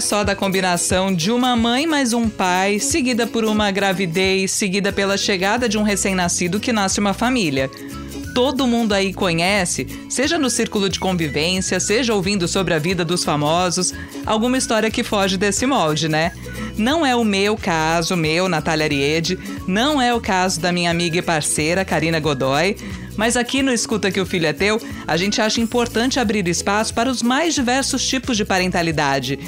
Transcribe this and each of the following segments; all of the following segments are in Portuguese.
é só da combinação de uma mãe mais um pai, seguida por uma gravidez, seguida pela chegada de um recém-nascido que nasce uma família todo mundo aí conhece, seja no círculo de convivência, seja ouvindo sobre a vida dos famosos, alguma história que foge desse molde, né? Não é o meu caso, meu, Natália Ariede, não é o caso da minha amiga e parceira, Karina Godoy, mas aqui no Escuta que o Filho é Teu, a gente acha importante abrir espaço para os mais diversos tipos de parentalidade.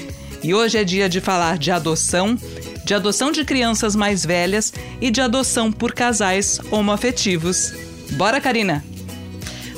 E hoje é dia de falar de adoção, de adoção de crianças mais velhas e de adoção por casais homoafetivos. Bora, Karina!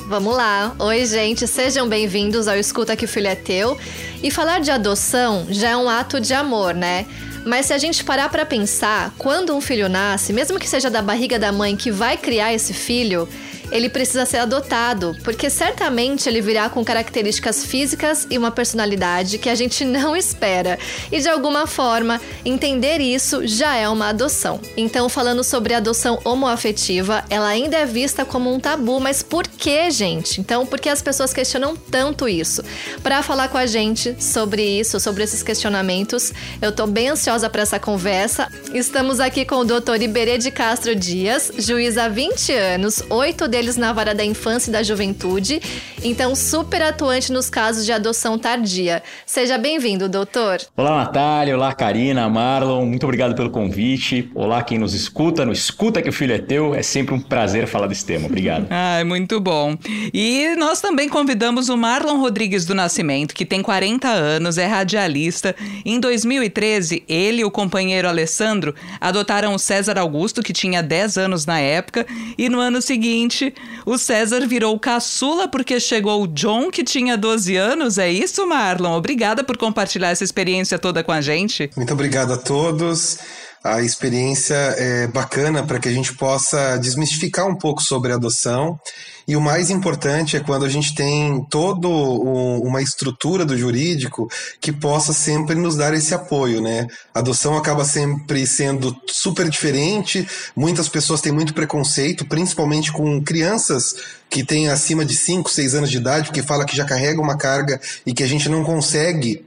Vamos lá. Oi, gente, sejam bem-vindos ao Escuta que o Filho é Teu. E falar de adoção já é um ato de amor, né? Mas se a gente parar para pensar, quando um filho nasce, mesmo que seja da barriga da mãe que vai criar esse filho, ele precisa ser adotado, porque certamente ele virá com características físicas e uma personalidade que a gente não espera. E de alguma forma, entender isso já é uma adoção. Então, falando sobre adoção homoafetiva, ela ainda é vista como um tabu, mas por que, gente? Então, por que as pessoas questionam tanto isso? Para falar com a gente sobre isso, sobre esses questionamentos, eu tô bem ansiosa para essa conversa. Estamos aqui com o Dr. Iberê de Castro Dias, juiz há 20 anos, oito deles na vara da infância e da juventude, então super atuante nos casos de adoção tardia. Seja bem-vindo, doutor. Olá, Natália. Olá, Karina, Marlon. Muito obrigado pelo convite. Olá, quem nos escuta. No Escuta que o Filho é Teu. É sempre um prazer falar desse tema. Obrigado. ah, é muito bom. E nós também convidamos o Marlon Rodrigues do Nascimento, que tem 40 anos, é radialista. Em 2013, ele e o companheiro Alessandro adotaram o César Augusto, que tinha 10 anos na época, e no ano seguinte o César virou caçula porque chegou o John, que tinha 12 anos. É isso, Marlon? Obrigada por compartilhar essa experiência toda com a gente. Muito obrigado a todos. A experiência é bacana para que a gente possa desmistificar um pouco sobre a adoção e o mais importante é quando a gente tem toda uma estrutura do jurídico que possa sempre nos dar esse apoio, né? A adoção acaba sempre sendo super diferente, muitas pessoas têm muito preconceito, principalmente com crianças que têm acima de 5, 6 anos de idade, porque fala que já carrega uma carga e que a gente não consegue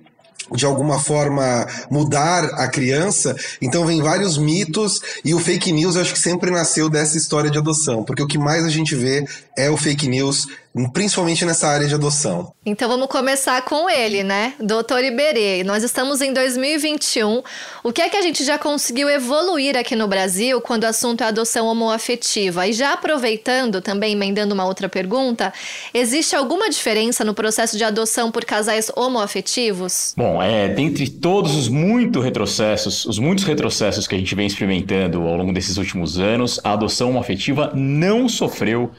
de alguma forma mudar a criança. Então vem vários mitos e o fake news acho que sempre nasceu dessa história de adoção, porque o que mais a gente vê é o fake news principalmente nessa área de adoção. Então vamos começar com ele, né? Doutor Iberê, nós estamos em 2021. O que é que a gente já conseguiu evoluir aqui no Brasil quando o assunto é adoção homoafetiva? E já aproveitando, também emendando uma outra pergunta, existe alguma diferença no processo de adoção por casais homoafetivos? Bom, é, dentre todos os muitos retrocessos, os muitos retrocessos que a gente vem experimentando ao longo desses últimos anos, a adoção homoafetiva não sofreu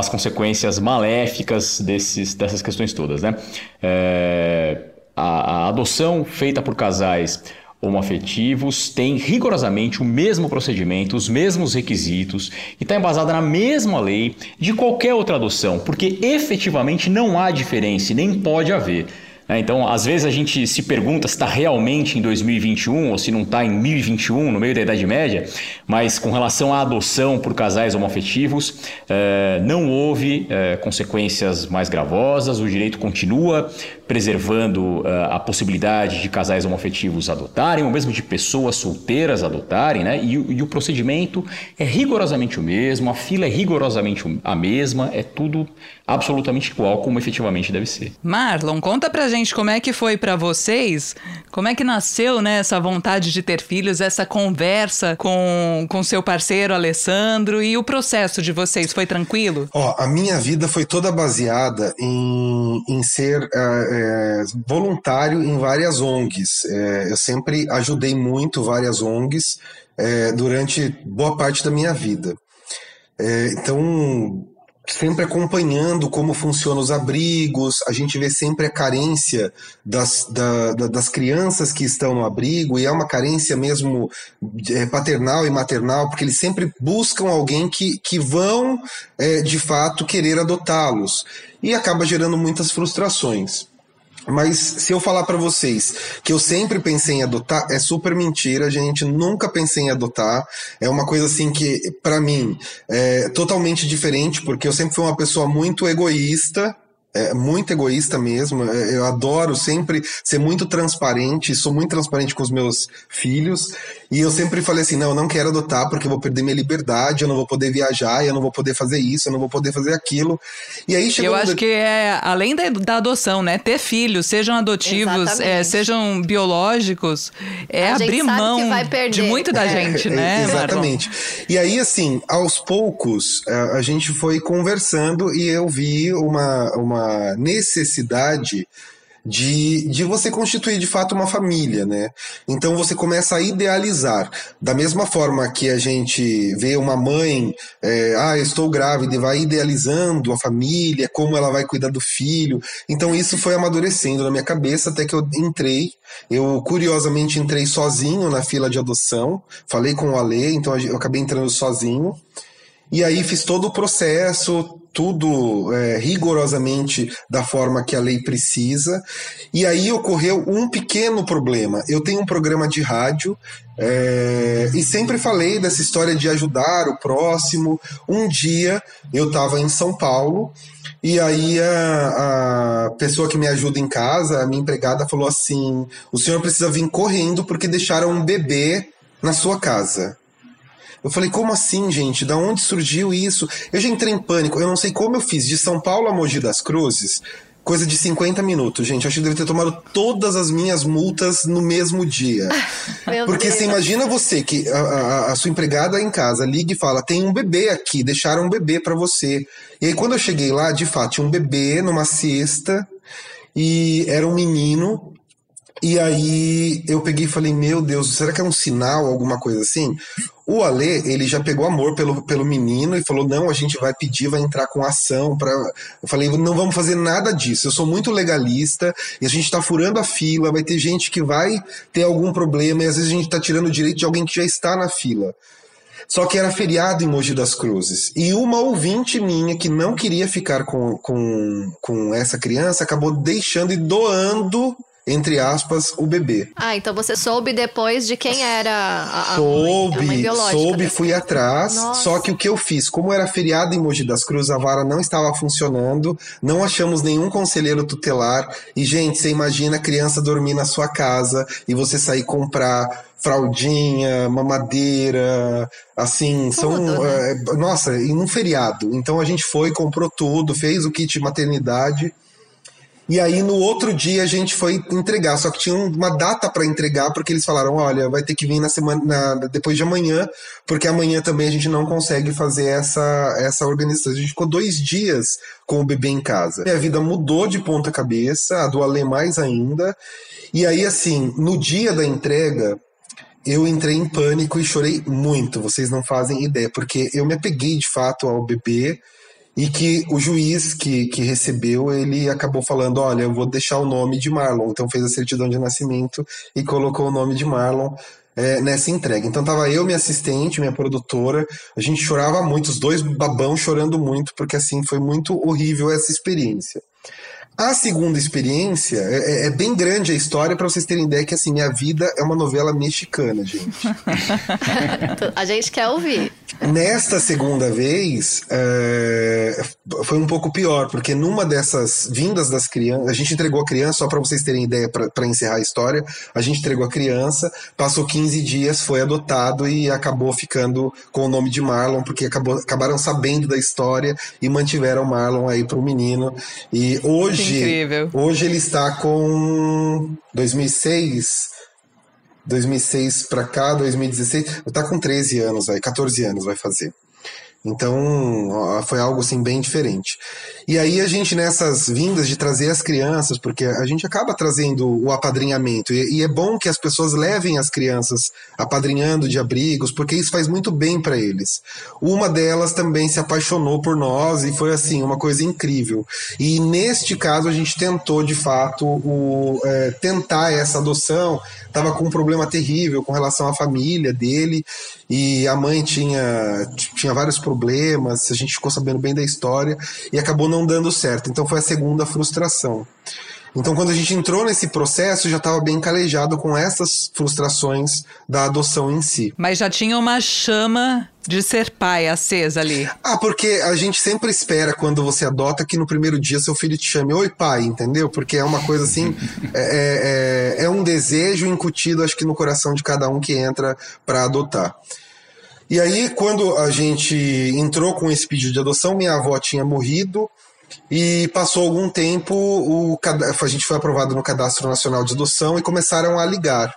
as consequências maléficas desses, dessas questões todas. Né? É, a, a adoção feita por casais homoafetivos tem rigorosamente o mesmo procedimento, os mesmos requisitos e está embasada na mesma lei de qualquer outra adoção, porque efetivamente não há diferença, nem pode haver. Né? Então, às vezes a gente se pergunta se está realmente em 2021 ou se não está em 1021, no meio da Idade Média, mas com relação à adoção por casais homoafetivos, eh, não houve eh, consequências mais gravosas, o direito continua preservando eh, a possibilidade de casais homoafetivos adotarem, ou mesmo de pessoas solteiras adotarem, né? e, e o procedimento é rigorosamente o mesmo, a fila é rigorosamente a mesma, é tudo absolutamente igual como efetivamente deve ser. Marlon, conta pra gente como é que foi para vocês, como é que nasceu né, essa vontade de ter filhos, essa conversa com, com seu parceiro Alessandro e o processo de vocês foi tranquilo? Ó, a minha vida foi toda baseada em, em ser é, voluntário em várias ONGs. É, eu sempre ajudei muito várias ONGs é, durante boa parte da minha vida. então, sempre acompanhando como funcionam os abrigos, a gente vê sempre a carência das, da, das crianças que estão no abrigo, e é uma carência mesmo é, paternal e maternal, porque eles sempre buscam alguém que, que vão, é, de fato, querer adotá-los. E acaba gerando muitas frustrações. Mas se eu falar para vocês que eu sempre pensei em adotar, é super mentira, gente. Nunca pensei em adotar. É uma coisa assim que, para mim, é totalmente diferente, porque eu sempre fui uma pessoa muito egoísta é muito egoísta mesmo. É, eu adoro sempre ser muito transparente, sou muito transparente com os meus filhos. E eu sempre falei assim: não, eu não quero adotar porque eu vou perder minha liberdade, eu não vou poder viajar, eu não vou poder fazer isso, eu não vou poder fazer aquilo. E aí chegou. Eu acho que é além da, da, adoção, né? Ter filhos, sejam adotivos, é, sejam biológicos, é abrir mão de muito da é, gente, né? Exatamente. Marlon? E aí, assim, aos poucos, a, a gente foi conversando e eu vi uma, uma necessidade de, de você constituir de fato uma família, né? Então você começa a idealizar. Da mesma forma que a gente vê uma mãe, é, ah, estou grávida, e vai idealizando a família, como ela vai cuidar do filho. Então isso foi amadurecendo na minha cabeça até que eu entrei. Eu curiosamente entrei sozinho na fila de adoção, falei com o Ale, então eu acabei entrando sozinho. E aí fiz todo o processo, tudo é, rigorosamente da forma que a lei precisa. E aí ocorreu um pequeno problema. Eu tenho um programa de rádio é, e sempre falei dessa história de ajudar o próximo. Um dia eu estava em São Paulo. E aí a, a, pessoa que me ajuda em casa, a minha empregada, falou assim: o senhor precisa vir correndo porque deixaram um bebê na sua casa. Eu falei, como assim, gente? Da onde surgiu isso? Eu já entrei em pânico. Eu não sei como eu fiz. De São Paulo a Mogi das Cruzes, coisa de 50 minutos, gente. Acho que deve ter tomado todas as minhas multas no mesmo dia. Porque Deus. você imagina você que a, a, a, sua empregada em casa liga e fala: tem um bebê aqui, deixaram um bebê para você. E aí, quando eu cheguei lá, de fato, tinha um bebê numa cesta e era um menino e aí eu peguei e falei, meu Deus, será que é um sinal, alguma coisa assim? O Ale, ele já pegou amor pelo, pelo menino e falou, não, a gente vai pedir, vai entrar com ação para Eu falei, não vamos fazer nada disso, eu sou muito legalista e a gente tá furando a fila, vai ter gente que vai ter algum problema e às vezes a gente tá tirando o direito de alguém que já está na fila. Só que era feriado em Mogi das Cruzes. E uma ouvinte minha que não queria ficar com, com, com essa criança acabou deixando e doando entre aspas, o bebê. Ah, então você soube depois de quem era a, a soube, mãe, a mãe biológica. Soube, fui atrás. Nossa. Só que o que eu fiz, como era feriado em Mogi das Cruzes, a vara não estava funcionando, não achamos nenhum conselheiro tutelar. E, gente, você imagina a criança dormir na sua casa e você sair comprar fraldinha, mamadeira, assim, tudo, são. Né? É, nossa, em um feriado. Então a gente foi, comprou tudo, fez o kit maternidade. E aí no outro dia a gente foi entregar, só que tinha uma data para entregar, porque eles falaram: olha, vai ter que vir na semana, na, depois de amanhã, porque amanhã também a gente não consegue fazer essa, essa organização. A gente ficou dois dias com o bebê em casa. Minha vida mudou de ponta cabeça, a do Ale mais ainda. E aí, assim, no dia da entrega, eu entrei em pânico e chorei muito, vocês não fazem ideia, porque eu me apeguei de fato ao bebê e que o juiz que, que recebeu, ele acabou falando, olha, eu vou deixar o nome de Marlon, então fez a certidão de nascimento e colocou o nome de Marlon é, nessa entrega. Então tava eu, minha assistente, minha produtora, a gente chorava muito, os dois babão chorando muito, porque assim, foi muito horrível essa experiência. A segunda experiência é, é, é bem grande a história para vocês terem ideia que assim minha vida é uma novela mexicana, gente. a gente quer ouvir. Nesta segunda vez é, foi um pouco pior porque numa dessas vindas das crianças, a gente entregou a criança só para vocês terem ideia para encerrar a história. A gente entregou a criança, passou 15 dias, foi adotado e acabou ficando com o nome de Marlon porque acabou, acabaram sabendo da história e mantiveram Marlon aí para o menino. E hoje hoje, incrível. Hoje ele está com 2006, 2006 para cá, 2016, está com 13 anos aí, 14 anos vai fazer. Então, foi algo assim bem diferente. E aí a gente nessas vindas de trazer as crianças, porque a gente acaba trazendo o apadrinhamento, e, e é bom que as pessoas levem as crianças apadrinhando de abrigos, porque isso faz muito bem para eles. Uma delas também se apaixonou por nós e foi assim, uma coisa incrível. E neste caso a gente tentou de fato o, é, tentar essa adoção, estava com um problema terrível com relação à família dele, e a mãe tinha, tinha vários problemas, a gente ficou sabendo bem da história, e acabou não dando certo. Então foi a segunda frustração. Então, quando a gente entrou nesse processo, já estava bem calejado com essas frustrações da adoção em si. Mas já tinha uma chama de ser pai acesa ali. Ah, porque a gente sempre espera quando você adota que no primeiro dia seu filho te chame oi pai, entendeu? Porque é uma coisa assim, é, é, é, é um desejo incutido, acho que no coração de cada um que entra para adotar. E aí, quando a gente entrou com esse pedido de adoção, minha avó tinha morrido e passou algum tempo, o, a gente foi aprovado no Cadastro Nacional de Adoção e começaram a ligar.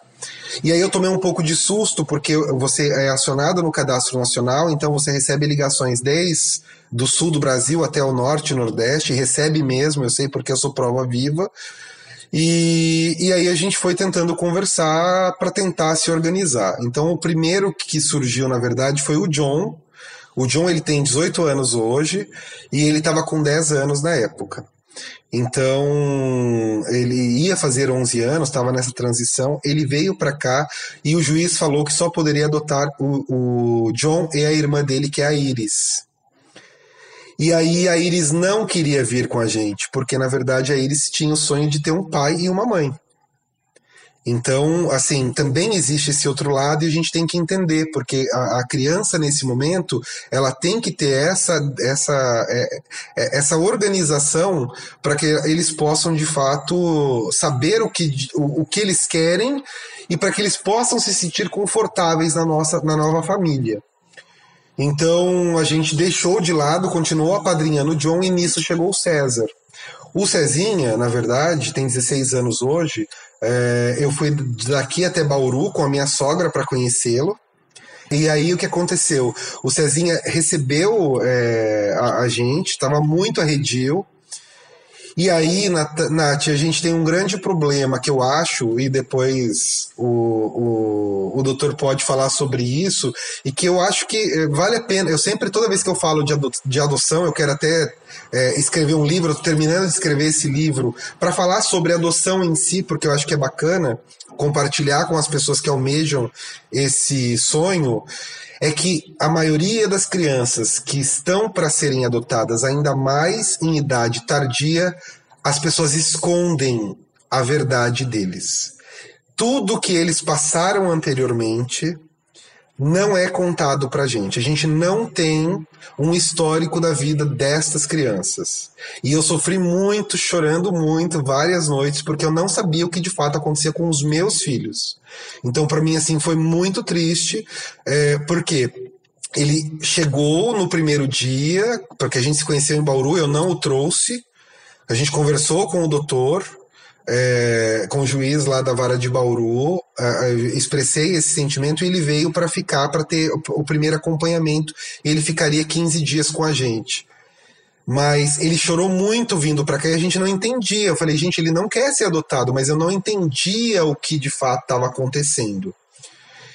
E aí eu tomei um pouco de susto, porque você é acionado no Cadastro Nacional, então você recebe ligações desde do sul do Brasil até o norte nordeste, recebe mesmo, eu sei porque eu sou prova viva. E, e aí a gente foi tentando conversar para tentar se organizar. Então o primeiro que surgiu, na verdade, foi o John, o John ele tem 18 anos hoje e ele estava com 10 anos na época. Então, ele ia fazer 11 anos, estava nessa transição. Ele veio para cá e o juiz falou que só poderia adotar o, o John e a irmã dele, que é a Iris. E aí a Iris não queria vir com a gente, porque na verdade a Iris tinha o sonho de ter um pai e uma mãe. Então, assim, também existe esse outro lado e a gente tem que entender, porque a, a criança nesse momento ela tem que ter essa, essa, é, é, essa organização para que eles possam de fato saber o que, o, o que eles querem e para que eles possam se sentir confortáveis na nossa na nova família. Então a gente deixou de lado, continuou apadrinhando o John e nisso chegou o César. O Cezinha, na verdade, tem 16 anos hoje, é, eu fui daqui até Bauru com a minha sogra para conhecê-lo. E aí o que aconteceu? O Cezinha recebeu é, a, a, gente, estava muito arredio. E aí, Nath, a gente tem um grande problema que eu acho, e depois o, o, o doutor pode falar sobre isso, e que eu acho que eh, vale a pena. Eu sempre, toda vez que eu falo de, ado de adoção, eu quero até é, escrever um livro, terminando de escrever esse livro, para falar sobre adoção em si, porque eu acho que é bacana compartilhar com as pessoas que almejam esse sonho é que a maioria das crianças que estão para serem adotadas, ainda mais em idade tardia, as pessoas escondem a verdade deles. Tudo que eles passaram anteriormente não é contado para gente. A gente não tem um histórico da vida destas crianças. E eu sofri muito, chorando muito, várias noites, porque eu não sabia o que de fato acontecia com os meus filhos. Então, para mim, assim, foi muito triste, é, porque ele chegou no primeiro dia, porque a gente se conheceu em Bauru, eu não o trouxe. A gente conversou com o doutor, é, com o juiz lá da vara de Bauru, é, expressei esse sentimento e ele veio para ficar, para ter o, o, primeiro acompanhamento. Ele ficaria 15 dias com a gente. Mas ele chorou muito vindo para cá e a gente não entendia. Eu falei, gente, ele não quer ser adotado, mas eu não entendia o que de fato estava acontecendo.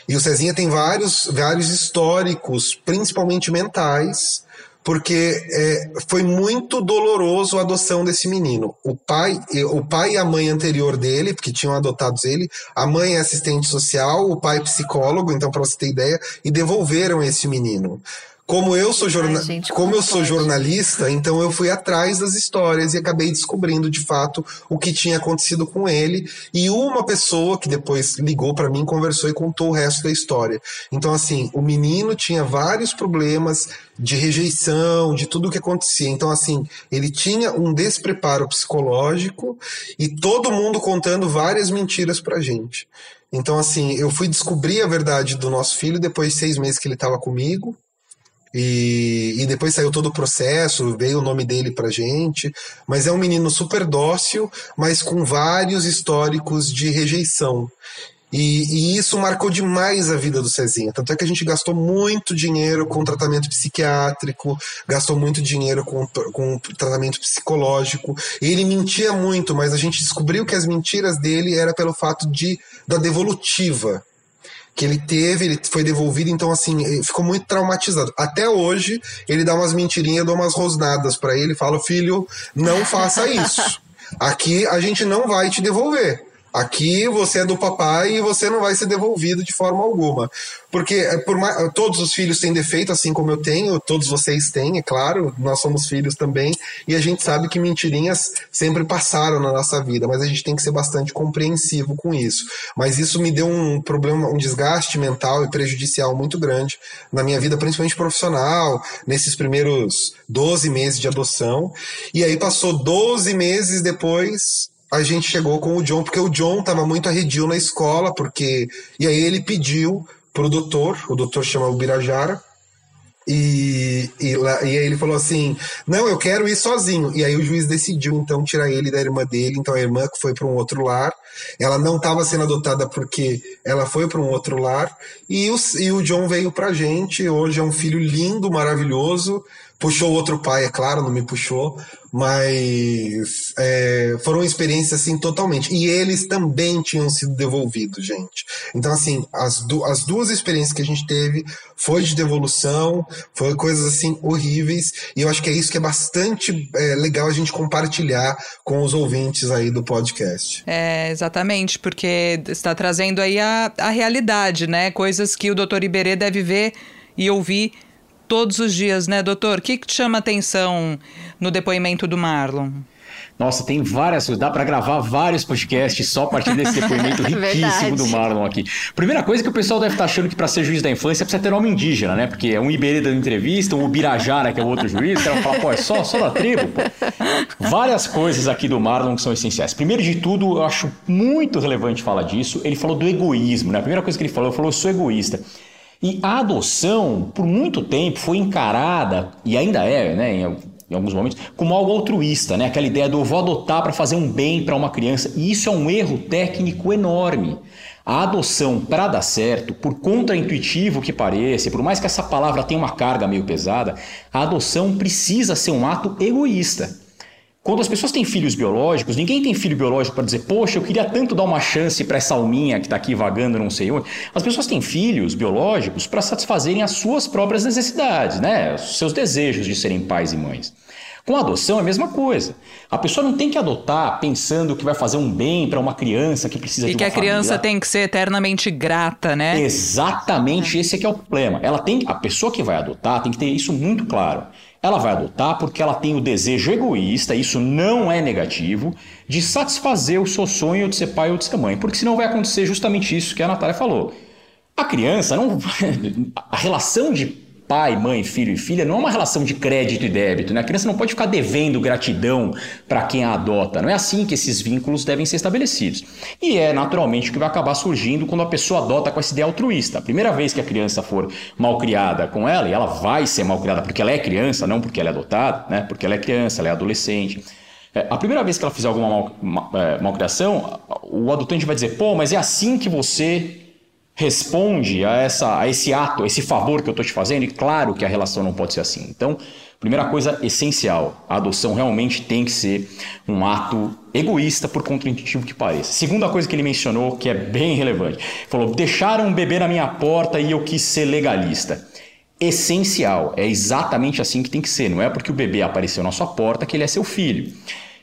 E o Cezinha tem vários, vários históricos, principalmente mentais, porque é, foi muito doloroso a adoção desse menino. O pai, o pai e a mãe anterior dele, porque tinham adotados ele, a mãe é assistente social, o pai é psicólogo, então para você ter ideia, e devolveram esse menino. Como eu sou, jorna... Ai, gente, como, como eu sou jornalista, então eu fui atrás das histórias e acabei descobrindo de fato o que tinha acontecido com ele. E uma pessoa que depois ligou para mim, conversou e contou o resto da história. Então, assim, o menino tinha vários problemas de rejeição, de tudo o que acontecia. Então, assim, ele tinha um despreparo psicológico e todo mundo contando várias mentiras pra gente. Então, assim, eu fui descobrir a verdade do nosso filho depois de seis meses que ele estava comigo. E, e depois saiu todo o processo, veio o nome dele pra gente. Mas é um menino super dócil, mas com vários históricos de rejeição. E, e, isso marcou demais a vida do Cezinha. Tanto é que a gente gastou muito dinheiro com tratamento psiquiátrico, gastou muito dinheiro com, com tratamento psicológico. Ele mentia muito, mas a gente descobriu que as mentiras dele era pelo fato de da devolutiva que ele teve, ele foi devolvido, então assim, ficou muito traumatizado. Até hoje, ele dá umas mentirinhas, dá umas rosnadas para ele, fala: "Filho, não faça isso. Aqui a gente não vai te devolver. Aqui você é do papai e você não vai ser devolvido de forma alguma. Porque é, por mais, todos os filhos têm defeito, assim como eu tenho, todos vocês têm, é claro, nós somos filhos também, e a gente sabe que mentirinhas sempre passaram na nossa vida, mas a gente tem que ser bastante compreensivo com isso. Mas isso me deu um problema, um desgaste mental e prejudicial muito grande na minha vida, principalmente profissional, nesses primeiros 12 meses de adoção. E aí passou 12 meses depois, a gente chegou com o John, porque o John estava muito arredio na escola, porque. E aí ele pediu pro doutor, o doutor chama o Birajara, e, e, lá, e aí ele falou assim: Não, eu quero ir sozinho. E aí o juiz decidiu então tirar ele da irmã dele. Então a irmã foi para um outro lar. Ela não estava sendo adotada porque ela foi para um outro lar. E o, e o John veio pra gente. Hoje é um filho lindo, maravilhoso. Puxou outro pai, é claro, não me puxou, mas é, foram experiências assim totalmente. E eles também tinham sido devolvidos, gente. Então, assim, as, du as duas experiências que a gente teve foi de devolução, foi coisas assim horríveis. E eu acho que é isso que é bastante é, legal a gente compartilhar com os ouvintes aí do podcast. É, exatamente, porque está trazendo aí a, a realidade, né? Coisas que o doutor Iberê deve ver e ouvir todos os dias, né, doutor? O que, que te chama atenção no depoimento do Marlon? Nossa, tem várias, dá para gravar vários podcasts só a partir desse depoimento riquíssimo do Marlon aqui. Primeira coisa que o pessoal deve estar tá achando que para ser juiz da infância precisa ter nome indígena, né? Porque é um Iberê dando entrevista, um Ubirajara, que é o outro juiz, que fala, pô, é só, só da tribo, pô. Várias coisas aqui do Marlon que são essenciais. Primeiro de tudo, eu acho muito relevante falar disso. Ele falou do egoísmo, né? A primeira coisa que ele falou, ele falou, eu sou egoísta. E a adoção, por muito tempo, foi encarada, e ainda é, né, em, alguns momentos, como algo altruísta, né? Aquela ideia do eu vou adotar para fazer um bem para uma criança. E isso é um erro técnico enorme. A adoção, para dar certo, por contraintuitivo que pareça, por mais que essa palavra tenha uma carga meio pesada, a adoção precisa ser um ato egoísta. Quando as pessoas têm filhos biológicos, ninguém tem filho biológico para dizer, poxa, eu queria tanto dar uma chance para essa alminha que está aqui vagando não sei onde. As pessoas têm filhos biológicos para satisfazerem as suas próprias necessidades, né? Os seus desejos de serem pais e mães. Com a adoção é a mesma coisa. A pessoa não tem que adotar pensando que vai fazer um bem para uma criança que precisa e de uma E que a criança família. tem que ser eternamente grata, né? Exatamente, esse é que é o problema. Ela tem, a pessoa que vai adotar tem que ter isso muito claro. Ela vai adotar porque ela tem o desejo egoísta, isso não é negativo, de satisfazer o seu sonho de ser pai ou de ser mãe. Porque senão vai acontecer justamente isso que a Natália falou. A criança não. A relação de pai, mãe, filho e filha não é uma relação de crédito e débito. Né? A criança não pode ficar devendo gratidão para quem a adota. Não é assim que esses vínculos devem ser estabelecidos. E é naturalmente o que vai acabar surgindo quando a pessoa adota com essa ideia altruísta. A primeira vez que a criança for mal criada com ela, e ela vai ser mal criada porque ela é criança, não porque ela é adotada, né? porque ela é criança, ela é adolescente. É, a primeira vez que ela fizer alguma mal, mal, é, malcriação, o adotante vai dizer: pô, mas é assim que você responde a, essa, a esse ato, a esse favor que eu estou te fazendo, e claro que a relação não pode ser assim. Então, primeira coisa essencial, a adoção realmente tem que ser um ato egoísta, por contraintuitivo que pareça. Segunda coisa que ele mencionou, que é bem relevante, falou: deixaram um bebê na minha porta e eu quis ser legalista. Essencial, é exatamente assim que tem que ser, não é porque o bebê apareceu na sua porta que ele é seu filho.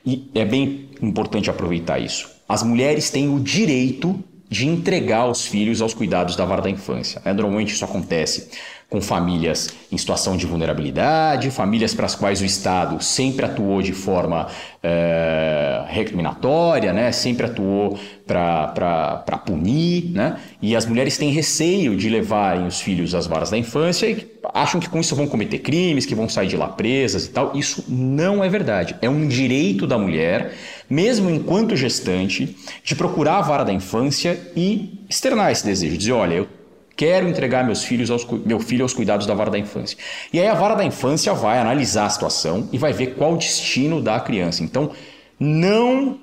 E é bem importante aproveitar isso. As mulheres têm o direito de entregar os filhos aos cuidados da vara da infância. Né? Normalmente isso acontece com famílias em situação de vulnerabilidade, famílias para as quais o Estado sempre atuou de forma é, recriminatória, né? sempre atuou para punir, né? e as mulheres têm receio de levarem os filhos às varas da infância e acham que com isso vão cometer crimes, que vão sair de lá presas e tal. Isso não é verdade. É um direito da mulher, mesmo enquanto gestante, de procurar a vara da infância e externar esse desejo, dizer, olha, eu Quero entregar meus filhos aos, meu filho aos cuidados da vara da infância. E aí a vara da infância vai analisar a situação e vai ver qual o destino da criança. Então, não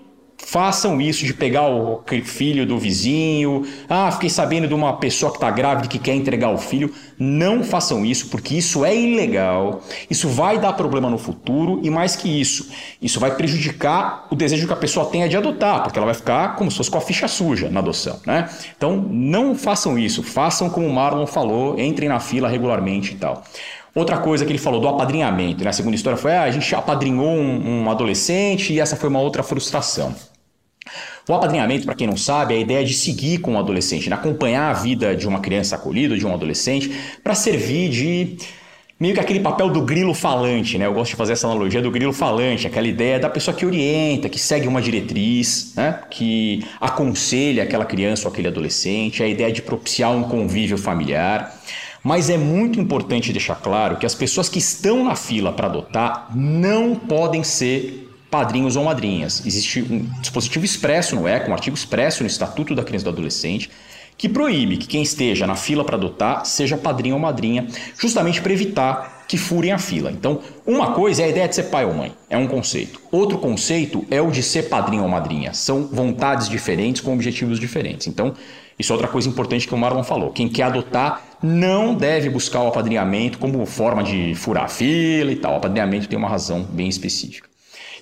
façam isso de pegar o filho do vizinho. Ah, fiquei sabendo de uma pessoa que está grávida que quer entregar o filho. Não façam isso, porque isso é ilegal. Isso vai dar problema no futuro e mais que isso, isso vai prejudicar o desejo que a pessoa tenha de adotar, porque ela vai ficar como se fosse com a ficha suja na adoção, né? Então, não façam isso. Façam como o Marlon falou, entrem na fila regularmente e tal. Outra coisa que ele falou do apadrinhamento, né? A segunda história foi: ah, a gente apadrinhou um, um adolescente e essa foi uma outra frustração. O apadrinhamento, para quem não sabe, é a ideia de seguir com o adolescente, de acompanhar a vida de uma criança acolhida, de um adolescente, para servir de meio que aquele papel do grilo falante, né? Eu gosto de fazer essa analogia do grilo falante, aquela ideia da pessoa que orienta, que segue uma diretriz, né? Que aconselha aquela criança ou aquele adolescente, a ideia de propiciar um convívio familiar. Mas é muito importante deixar claro que as pessoas que estão na fila para adotar não podem ser padrinhos ou madrinhas. Existe um dispositivo expresso no ECA, um artigo expresso no Estatuto da Criança e do Adolescente, que proíbe que quem esteja na fila para adotar seja padrinho ou madrinha, justamente para evitar que furem a fila. Então, uma coisa é a ideia de ser pai ou mãe, é um conceito. Outro conceito é o de ser padrinho ou madrinha. São vontades diferentes com objetivos diferentes. Então, isso é outra coisa importante que o Marlon falou. Quem quer adotar não deve buscar o apadrinhamento como forma de furar a fila e tal. O apadrinhamento tem uma razão bem específica.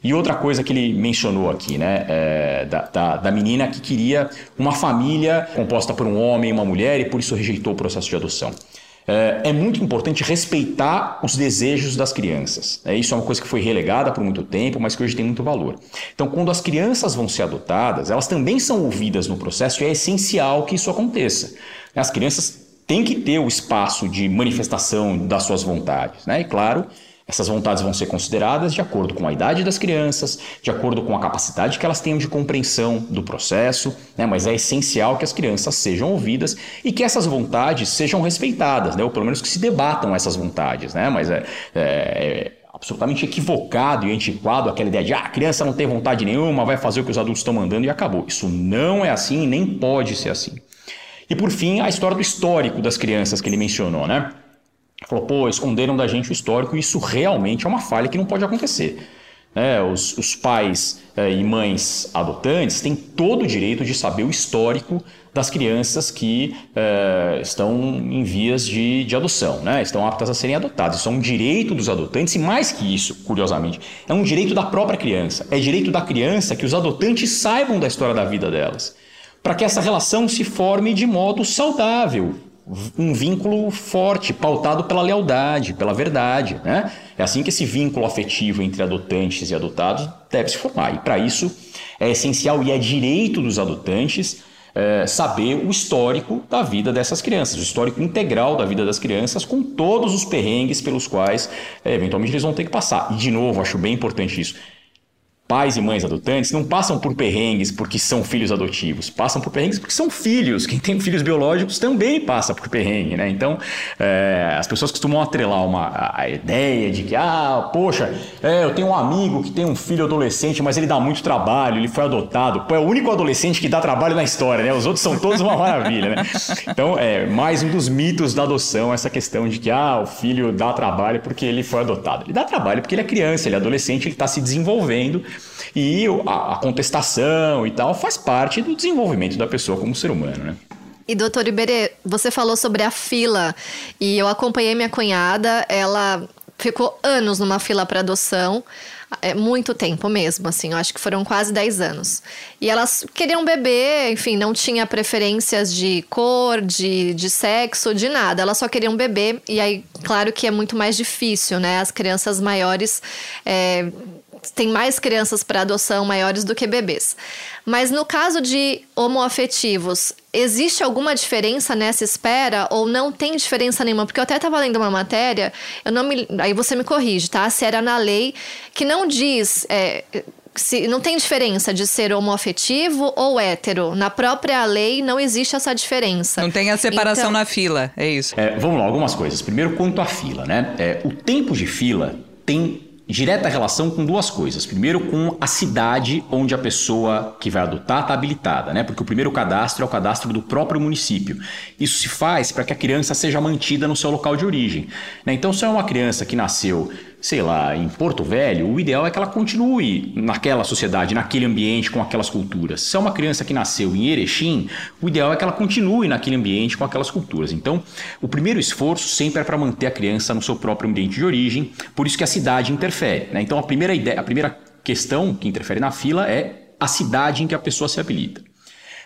E outra coisa que ele mencionou aqui, né, é, da, da, da, menina que queria uma família composta por um homem e uma mulher e por isso rejeitou o processo de adoção. É, é muito importante respeitar os desejos das crianças. É, isso é uma coisa que foi relegada por muito tempo, mas que hoje tem muito valor. Então, quando as crianças vão ser adotadas, elas também são ouvidas no processo e é essencial que isso aconteça. As crianças têm que ter o espaço de manifestação das suas vontades. Né? E, claro, essas vontades vão ser consideradas de acordo com a idade das crianças, de acordo com a capacidade que elas tenham de compreensão do processo, né? mas é essencial que as crianças sejam ouvidas e que essas vontades sejam respeitadas, né? ou pelo menos que se debatam essas vontades. Né? Mas é, é, é absolutamente equivocado e antiquado aquela ideia de ah, a criança não tem vontade nenhuma, vai fazer o que os adultos estão mandando e acabou. Isso não é assim, nem pode ser assim. E por fim, a história do histórico das crianças que ele mencionou, né? Falou, pô, esconderam da gente o histórico, e isso realmente é uma falha que não pode acontecer. É, os, os, pais é, e mães adotantes têm todo o direito de saber o histórico das crianças que é, estão em vias de, de adoção, né? estão aptas a serem adotadas. Isso é um direito dos adotantes, e mais que isso, curiosamente, é um direito da própria criança. É direito da criança que os adotantes saibam da história da vida delas, para que essa relação se forme de modo saudável, um vínculo forte, pautado pela lealdade, pela verdade. Né? É assim que esse vínculo afetivo entre adotantes e adotados deve se formar. E para isso é essencial e é direito dos adotantes é, saber o histórico da vida dessas crianças, o histórico integral da vida das crianças, com todos os perrengues pelos quais é, eventualmente eles vão ter que passar. E de novo, acho bem importante isso pais e mães adotantes não passam por perrengues porque são filhos adotivos, passam por perrengues porque são filhos. Quem tem filhos biológicos também passa por perrengue, né? Então, é, as pessoas costumam atrelar uma, a ideia de que, ah, poxa, é, eu tenho um amigo que tem um filho adolescente, mas ele dá muito trabalho, ele foi adotado. Pô, é o único adolescente que dá trabalho na história, né? Os outros são todos uma maravilha, né? Então, é mais um dos mitos da adoção, essa questão de que, ah, o filho dá trabalho porque ele foi adotado. Ele dá trabalho porque ele é criança, ele é adolescente, ele está se desenvolvendo e a, contestação e tal faz parte do desenvolvimento da pessoa como ser humano, né? E doutor Iberê, você falou sobre a fila e eu acompanhei minha cunhada, ela ficou anos numa fila para adoção. É muito tempo mesmo, assim, eu acho que foram quase 10 anos. E elas queriam beber, enfim, não tinha preferências de cor, de, de sexo, de nada. Elas só queriam beber. E aí, claro que é muito mais difícil, né? As crianças maiores é, tem mais crianças para adoção maiores do que bebês. Mas no caso de homoafetivos, existe alguma diferença nessa espera ou não tem diferença nenhuma? Porque eu até estava lendo uma matéria, eu não me, aí você me corrige, tá? Se era na lei que não diz é, se não tem diferença de ser homoafetivo ou hétero. Na própria lei não existe essa diferença. Não tem a separação então... na fila, é isso. É, vamos lá, algumas coisas. Primeiro, quanto à fila, né? É, o tempo de fila tem direta relação com duas coisas. Primeiro, com a cidade onde a pessoa que vai adotar está habilitada, né? Porque o primeiro cadastro é o cadastro do próprio município. Isso se faz para que a criança seja mantida no seu local de origem. Né? Então, se é uma criança que nasceu sei lá, em Porto Velho, o ideal é que ela continue naquela sociedade, naquele ambiente, com aquelas culturas. Se é uma criança que nasceu em Erechim, o ideal é que ela continue naquele ambiente com aquelas culturas. Então, o primeiro esforço sempre é para manter a criança no seu próprio ambiente de origem, por isso que a cidade interfere. Né? Então, a primeira ideia, a primeira questão que interfere na fila é a cidade em que a pessoa se habilita.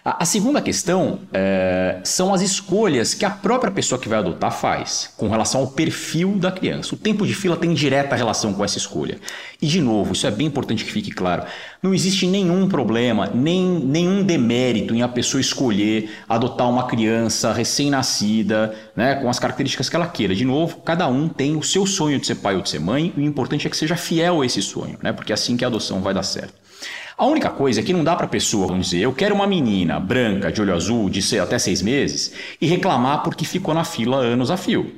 A, segunda questão é, são as escolhas que a própria pessoa que vai adotar faz com relação ao perfil da criança. O tempo de fila tem direta relação com essa escolha. E, de novo, isso é bem importante que fique claro: não existe nenhum problema, nem, nenhum demérito em a pessoa escolher adotar uma criança recém-nascida, né, com as características que ela queira. De novo, cada um tem o seu sonho de ser pai ou de ser mãe, e o importante é que seja fiel a esse sonho, né, porque é assim que a adoção vai dar certo. A única coisa é que não dá para pessoa, vamos dizer, eu quero uma menina branca, de olho azul, de até seis meses, e reclamar porque ficou na fila anos a fio.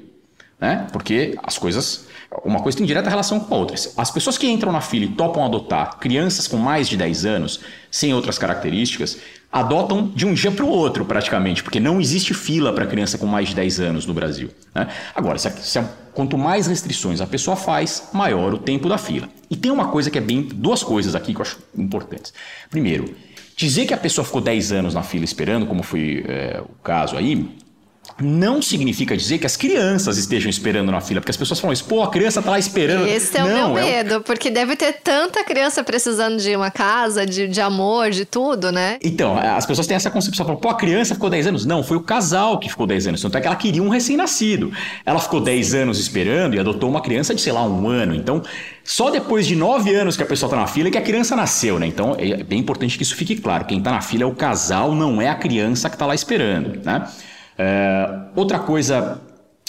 Né? Porque as coisas. Uma coisa tem direta relação com a outra. As pessoas que entram na fila e topam adotar crianças com mais de 10 anos, sem outras características, adotam de um dia para o outro, praticamente, porque não existe fila para criança com mais de 10 anos no Brasil. Né? Agora, se se quanto mais restrições a pessoa faz, maior o tempo da fila. E tem uma coisa que é bem. duas coisas aqui que eu acho importantes. Primeiro, dizer que a pessoa ficou 10 anos na fila esperando, como foi é, o caso aí, não significa dizer que as crianças estejam esperando na fila, porque as pessoas falam isso, pô, a criança tá lá esperando. Esse é não, o meu medo, é o... porque deve ter tanta criança precisando de uma casa, de, de amor, de tudo, né? Então, as pessoas têm essa concepção, falam, pô, a criança ficou 10 anos. Não, foi o casal que ficou 10 anos, tanto é que ela queria um recém-nascido. Ela ficou 10 anos esperando e adotou uma criança de, sei lá, um ano. Então, só depois de 9 anos que a pessoa tá na fila é que a criança nasceu, né? Então, é bem importante que isso fique claro. Quem tá na fila é o casal, não é a criança que tá lá esperando, né? É, outra coisa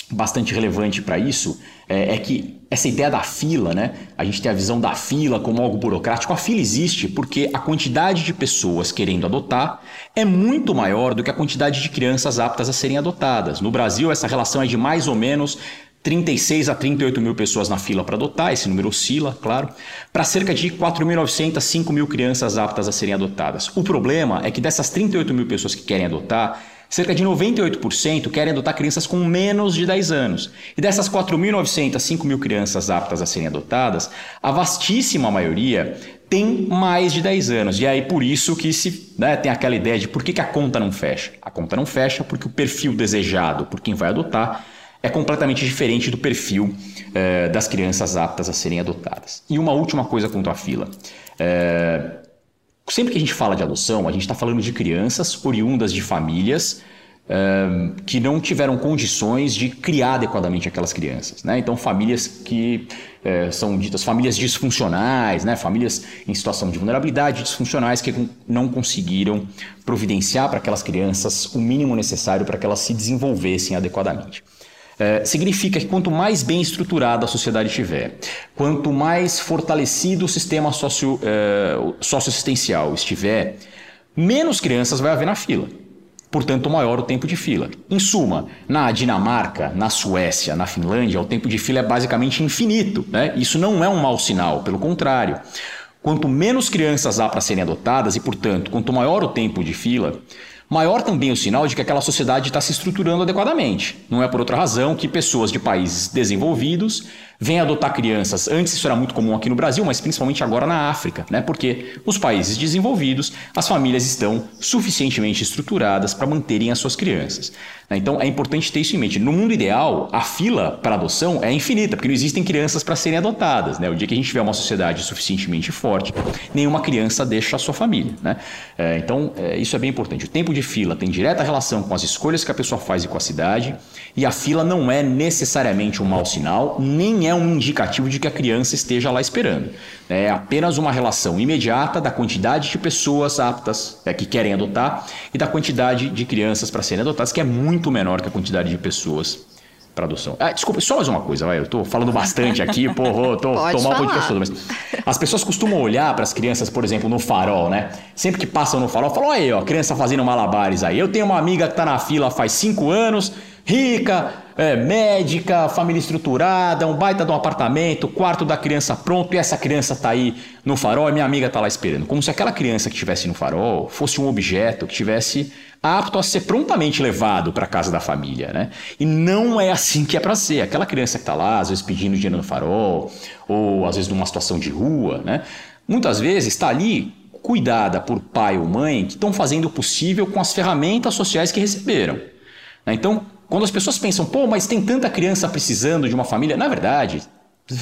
bastante relevante para isso é, é, que essa ideia da fila, né? A gente tem a visão da fila como algo burocrático. A fila existe porque a quantidade de pessoas querendo adotar é muito maior do que a quantidade de crianças aptas a serem adotadas. No Brasil, essa relação é de mais ou menos 36 a 38 mil pessoas na fila para adotar, esse número oscila, claro, para cerca de 4.900 a 5 mil crianças aptas a serem adotadas. O problema é que dessas 38 mil pessoas que querem adotar, Cerca de 98% querem adotar crianças com menos de 10 anos. E dessas 4.900 a 5.000 crianças aptas a serem adotadas, a vastíssima maioria tem mais de 10 anos. E é aí por isso que se né, tem aquela ideia de por que, que a conta não fecha. A conta não fecha porque o perfil desejado por quem vai adotar é completamente diferente do perfil eh, das crianças aptas a serem adotadas. E uma última coisa quanto à fila. Eh, Sempre que a gente fala de adoção, a gente está falando de crianças oriundas de famílias uh, que não tiveram condições de criar adequadamente aquelas crianças. Né? Então, famílias que uh, são ditas famílias disfuncionais, né? famílias em situação de vulnerabilidade, disfuncionais, que não conseguiram providenciar para aquelas crianças o mínimo necessário para que elas se desenvolvessem adequadamente. É, significa que quanto mais bem estruturada a sociedade estiver, quanto mais fortalecido o sistema socio, é, socioassistencial estiver, menos crianças vai haver na fila. Portanto, maior o tempo de fila. Em suma, na Dinamarca, na Suécia, na Finlândia, o tempo de fila é basicamente infinito. Né? Isso não é um mau sinal, pelo contrário. Quanto menos crianças há para serem adotadas e, portanto, quanto maior o tempo de fila, maior também o sinal de que aquela sociedade está se estruturando adequadamente. Não é por outra razão que pessoas de países desenvolvidos vêm adotar crianças. Antes isso era muito comum aqui no Brasil, mas principalmente agora na África, né? Porque os países desenvolvidos, as famílias estão suficientemente estruturadas para manterem as suas crianças. Né? Então é importante ter isso em mente. No mundo ideal, a fila para adoção é infinita, porque não existem crianças para serem adotadas. Né? O dia que a gente tiver uma sociedade suficientemente forte, nenhuma criança deixa a sua família. Né? É, então é, isso é bem importante. O tempo de fila tem direta relação com as escolhas que a pessoa faz e com a cidade, e a fila não é necessariamente um mau sinal, nem é um indicativo de que a criança esteja lá esperando. É apenas uma relação imediata da quantidade de pessoas aptas é, que querem adotar e da quantidade de crianças para serem adotadas, que é muito menor que a quantidade de pessoas para adoção. Ah, desculpa, só mais uma coisa, vai. Eu tô falando bastante aqui, vou tô, tomar um podcast todo, mas as pessoas costumam olhar para as crianças, por exemplo, no farol, né? Sempre que passam no farol, falam, olha aí, ó, criança fazendo malabares aí. Eu tenho uma amiga que tá na fila faz cinco anos, rica, é, médica, família estruturada, um baita de um apartamento, quarto da criança pronto e essa criança tá aí no farol e minha amiga tá lá esperando. Como se aquela criança que estivesse no farol fosse um objeto que tivesse apto a ser prontamente levado para casa da família, né? E não é assim que é para ser. Aquela criança que tá lá, às vezes pedindo dinheiro no farol, ou às vezes numa situação de rua, né? Muitas vezes está ali cuidada por pai ou mãe que estão fazendo o possível com as ferramentas sociais que receberam. Né? Então, quando as pessoas pensam, pô, mas tem tanta criança precisando de uma família, na verdade,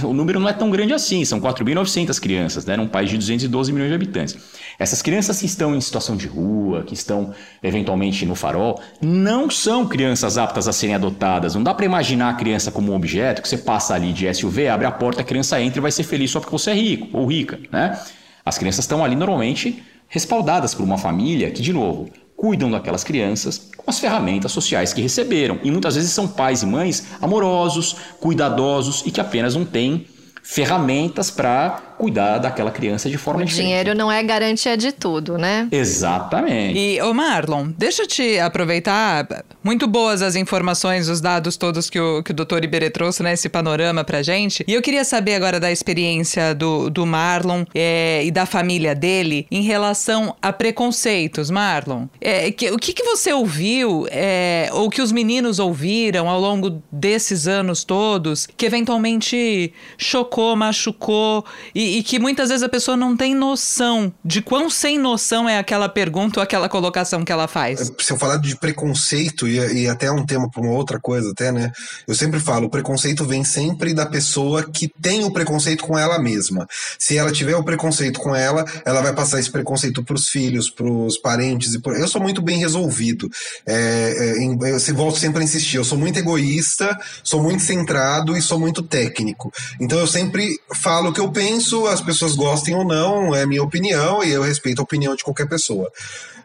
o número não é tão grande assim, são 4.900 crianças, né, num país de 212 milhões de habitantes. Essas crianças que estão em situação de rua, que estão eventualmente no farol, não são crianças aptas a serem adotadas. Não dá para imaginar a criança como um objeto que você passa ali de SUV, abre a porta, a criança entra e vai ser feliz só porque você é rico ou rica, né? As crianças estão ali normalmente respaldadas por uma família que, de novo, cuidam daquelas crianças com as ferramentas sociais que receberam. E muitas vezes são pais e mães amorosos, cuidadosos e que apenas não têm ferramentas para cuidar daquela criança de forma o diferente. dinheiro não é garantia de tudo, né? Exatamente. E, ô Marlon, deixa eu te aproveitar. Muito boas as informações, os dados todos que o, que o doutor Iberê trouxe, né? Esse panorama pra gente. E eu queria saber agora da experiência do, do Marlon é, e da família dele em relação a preconceitos. Marlon, é, que, o que, que você ouviu, é, ou que os meninos ouviram ao longo desses anos todos, que eventualmente chocou, machucou e e, que muitas vezes a pessoa não tem noção de quão sem noção é aquela pergunta ou aquela colocação que ela faz. Se eu falar de preconceito, e, e até um tema para uma outra coisa, até, né? Eu sempre falo, o preconceito vem sempre da pessoa que tem o preconceito com ela mesma. Se ela tiver o preconceito com ela, ela vai passar esse preconceito para os filhos, para os parentes. E por... Eu sou muito bem resolvido. É, é, eu volto sempre a insistir, eu sou muito egoísta, sou muito centrado e sou muito técnico. Então eu sempre falo o que eu penso isso as pessoas gostem ou não, é minha opinião e eu respeito a opinião de qualquer pessoa.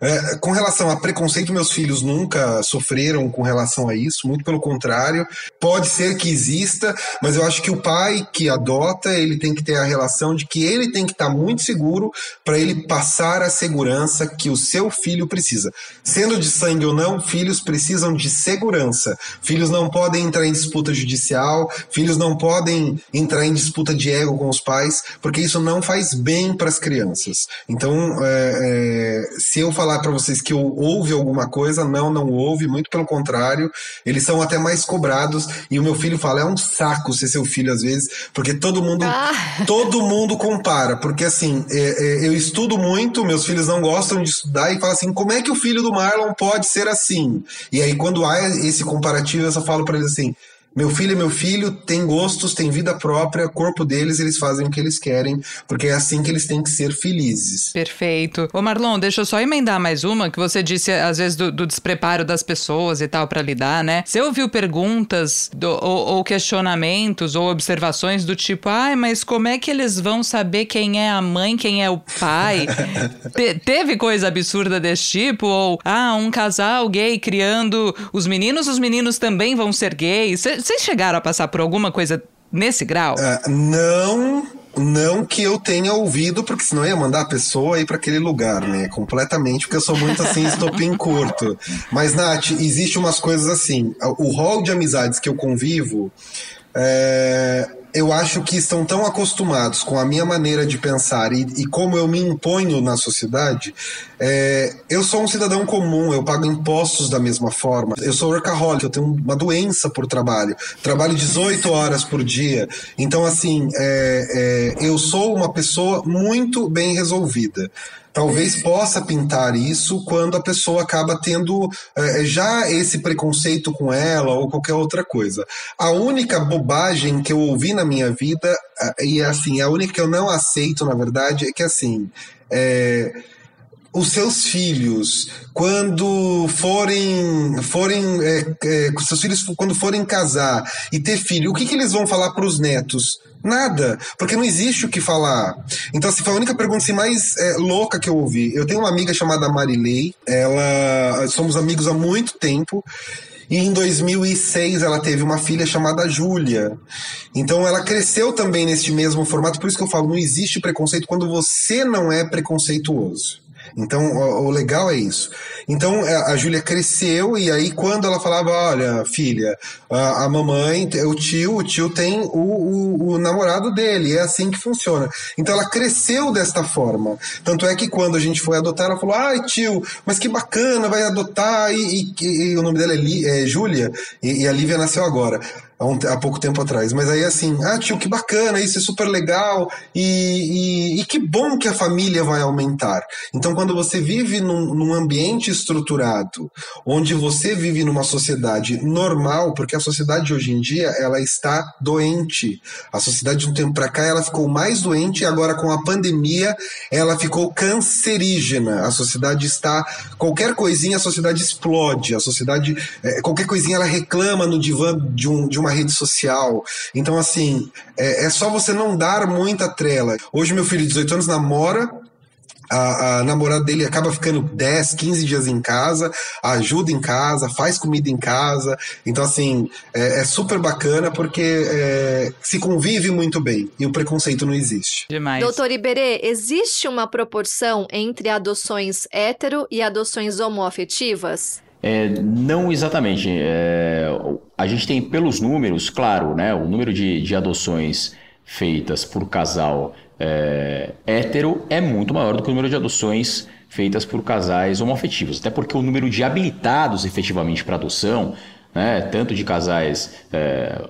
É, com relação a preconceito, meus filhos nunca sofreram com relação a isso, muito pelo contrário. Pode ser que exista, mas eu acho que o pai que adota, ele tem que ter a relação de que ele tem que estar muito seguro para ele passar a segurança que o seu filho precisa. Sendo de sangue ou não, filhos precisam de segurança. Filhos não podem entrar em disputa judicial, filhos não podem entrar em disputa de ego com os pais, porque isso não faz bem para as crianças. Então, é, é, se eu falar para vocês que houve alguma coisa, não, não houve, muito pelo contrário, eles são até mais cobrados e o meu filho fala, é um saco ser seu filho às vezes, porque todo mundo, ah. todo mundo compara, porque assim, é, é, eu estudo muito, meus filhos não gostam de estudar e falam assim, como é que o filho do Marlon pode ser assim? E aí quando há esse comparativo, eu só falo para eles assim, meu filho é meu filho, tem gostos, tem vida própria, corpo deles, eles fazem o que eles querem, porque é assim que eles têm que ser felizes. Perfeito. Ô Marlon, deixa eu só emendar mais uma, que você disse às vezes do, do despreparo das pessoas e tal para lidar, né? Você ouviu perguntas do, ou, ou, questionamentos ou observações do tipo, ai, mas como é que eles vão saber quem é a mãe, quem é o pai? Te, teve coisa absurda desse tipo? Ou, ah, um casal gay criando os meninos, os meninos também vão ser gays? Vocês chegaram a passar por alguma coisa nesse grau? Uh, não, não que eu tenha ouvido, porque senão ia mandar a pessoa ir para aquele lugar, né? Completamente, porque eu sou muito assim, estopim curto. Mas, Nath, existe umas coisas assim. O rol de amizades que eu convivo. É, eu acho que estão tão acostumados com a minha maneira de pensar e, e como eu me imponho na sociedade. É, eu sou um cidadão comum, eu pago impostos da mesma forma. Eu sou workaholic, eu tenho uma doença por trabalho. Trabalho 18 horas por dia. Então, assim, é, é, eu sou uma pessoa muito bem resolvida talvez possa pintar isso quando a pessoa acaba tendo é, já esse preconceito com ela ou qualquer outra coisa. A única bobagem que eu ouvi na minha vida, e assim, a única que eu não aceito, na verdade, é que assim. É, os seus filhos, quando forem, forem é, é, seus filhos quando forem casar e ter filho, o que, que eles vão falar para os netos? Nada, porque não existe o que falar. Então, assim, foi a única pergunta assim, mais é, louca que eu ouvi. Eu tenho uma amiga chamada Marilei, ela, somos amigos há muito tempo, e em 2006 ela teve uma filha chamada Júlia. Então ela cresceu também neste mesmo formato, por isso que eu falo, não existe preconceito quando você não é preconceituoso. Então, o, o legal é isso. Então, é, a, a Júlia cresceu e aí quando ela falava, olha, filha, a, a mamãe, o tio, o tio tem o, o, o, namorado dele, é assim que funciona. Então, ela cresceu desta forma. Tanto é que quando a gente foi adotar, ela falou, ai, tio, mas que bacana, vai adotar, e, e, e o nome dela é, é Júlia, e, e a Lívia nasceu agora. Há, um, há, pouco tempo atrás. Mas aí assim, ah, tio, que bacana, isso é super legal e, e, e que bom que a família vai aumentar. Então, quando você vive num, num, ambiente estruturado, onde você vive numa sociedade normal, porque a sociedade hoje em dia ela está doente. A sociedade de um tempo para cá ela ficou mais doente e agora com a pandemia ela ficou cancerígena. A sociedade está qualquer coisinha a sociedade explode. A sociedade é, qualquer coisinha ela reclama no divã de, um, de uma rede social. Então assim é, é só você não dar muita trela. Hoje meu filho de 18 anos namora a, a, namorada dele acaba ficando 10, 15 dias em casa, ajuda em casa, faz comida em casa. Então, assim, é, é super bacana porque é, se convive muito bem e o preconceito não existe. Demais. Doutor Iberê, existe uma proporção entre adoções hétero e adoções homoafetivas? É, não exatamente. É, a gente tem pelos números, claro, né, o número de, de adoções feitas por casal é, hétero é muito maior do que o número de adoções feitas por casais homoafetivos. Até porque o número de habilitados efetivamente para adoção, né, tanto de casais é,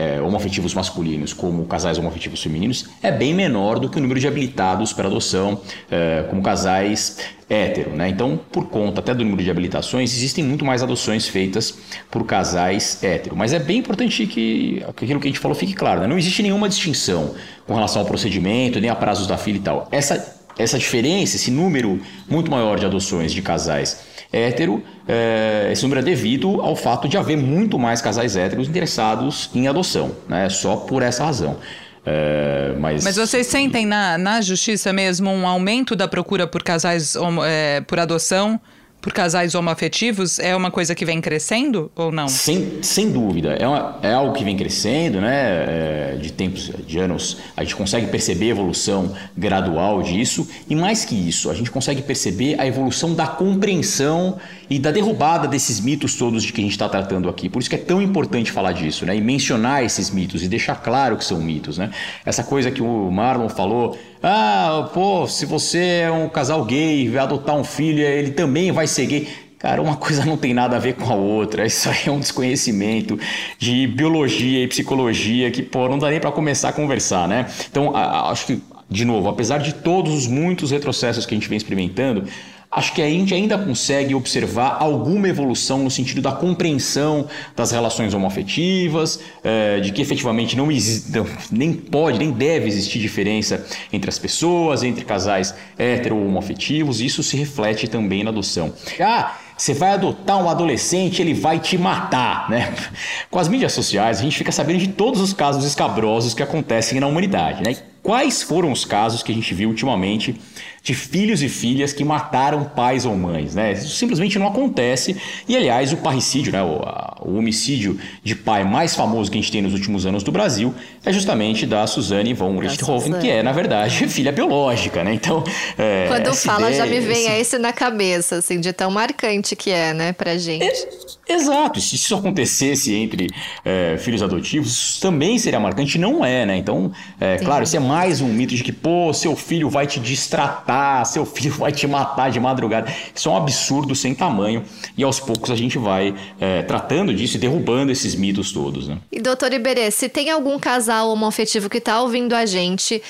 é, homoafetivos masculinos como casais homoafetivos femininos, é bem menor do que o número de habilitados para adoção é, como casais hétero. Né? Então, por conta até do número de habilitações, existem muito mais adoções feitas por casais hétero. Mas é bem importante que aquilo que a gente falou fique claro. Né? Não existe nenhuma distinção com relação ao procedimento, nem a prazos da filha e tal. Essa, essa diferença, esse número muito maior de adoções de casais hétero, é, esse número é devido ao fato de haver muito mais casais héteros interessados em adoção, né? só por essa razão. É, mas... mas vocês sentem na, na justiça mesmo um aumento da procura por casais é, por adoção por casais homoafetivos é uma coisa que vem crescendo ou não? Sem, sem dúvida. É, uma, é algo que vem crescendo, né? É, de tempos, de anos, a gente consegue perceber a evolução gradual disso. E mais que isso, a gente consegue perceber a evolução da compreensão e da derrubada desses mitos todos de que a gente está tratando aqui. Por isso que é tão importante falar disso, né? E mencionar esses mitos e deixar claro que são mitos, né? Essa coisa que o Marlon falou ah, pô, se você é um casal gay, vai adotar um filho, ele também vai ser gay. Cara, uma coisa não tem nada a ver com a outra. Isso aí é um desconhecimento de biologia e psicologia que, pô, não dá nem para começar a conversar, né? Então, acho que, de novo, apesar de todos os muitos retrocessos que a gente vem experimentando, acho que a gente ainda consegue observar alguma evolução no sentido da compreensão das relações homoafetivas, é, de que efetivamente não existe, nem pode, nem deve existir diferença entre as pessoas, entre casais hetero ou homoafetivos, isso se reflete também na adoção. Ah, você vai adotar um adolescente, ele vai te matar, né? Com as mídias sociais, a gente fica sabendo de todos os casos escabrosos que acontecem na humanidade, né? Quais foram os casos que a gente viu ultimamente de filhos e filhas que mataram pais ou mães. Né? Isso simplesmente não acontece. E, aliás, o parricídio, né? o, a, o homicídio de pai mais famoso que a gente tem nos últimos anos do Brasil, é justamente da Suzane von Richthofen, que é, na verdade, filha biológica. Né? Então, é, Quando fala, ideia, já me vem esse... esse na cabeça, assim, de tão marcante que é, né, pra gente. É, exato. Se isso acontecesse entre é, filhos adotivos, também seria marcante. Não é, né? Então, é, claro, isso é mais um mito de que, pô, seu filho vai te distratar matar, seu filho vai te matar de madrugada. Isso é um absurdo sem tamanho e aos poucos a gente vai é, tratando disso e derrubando esses mitos todos. Né? E doutor Iberê, se tem algum casal homoafetivo que está ouvindo a gente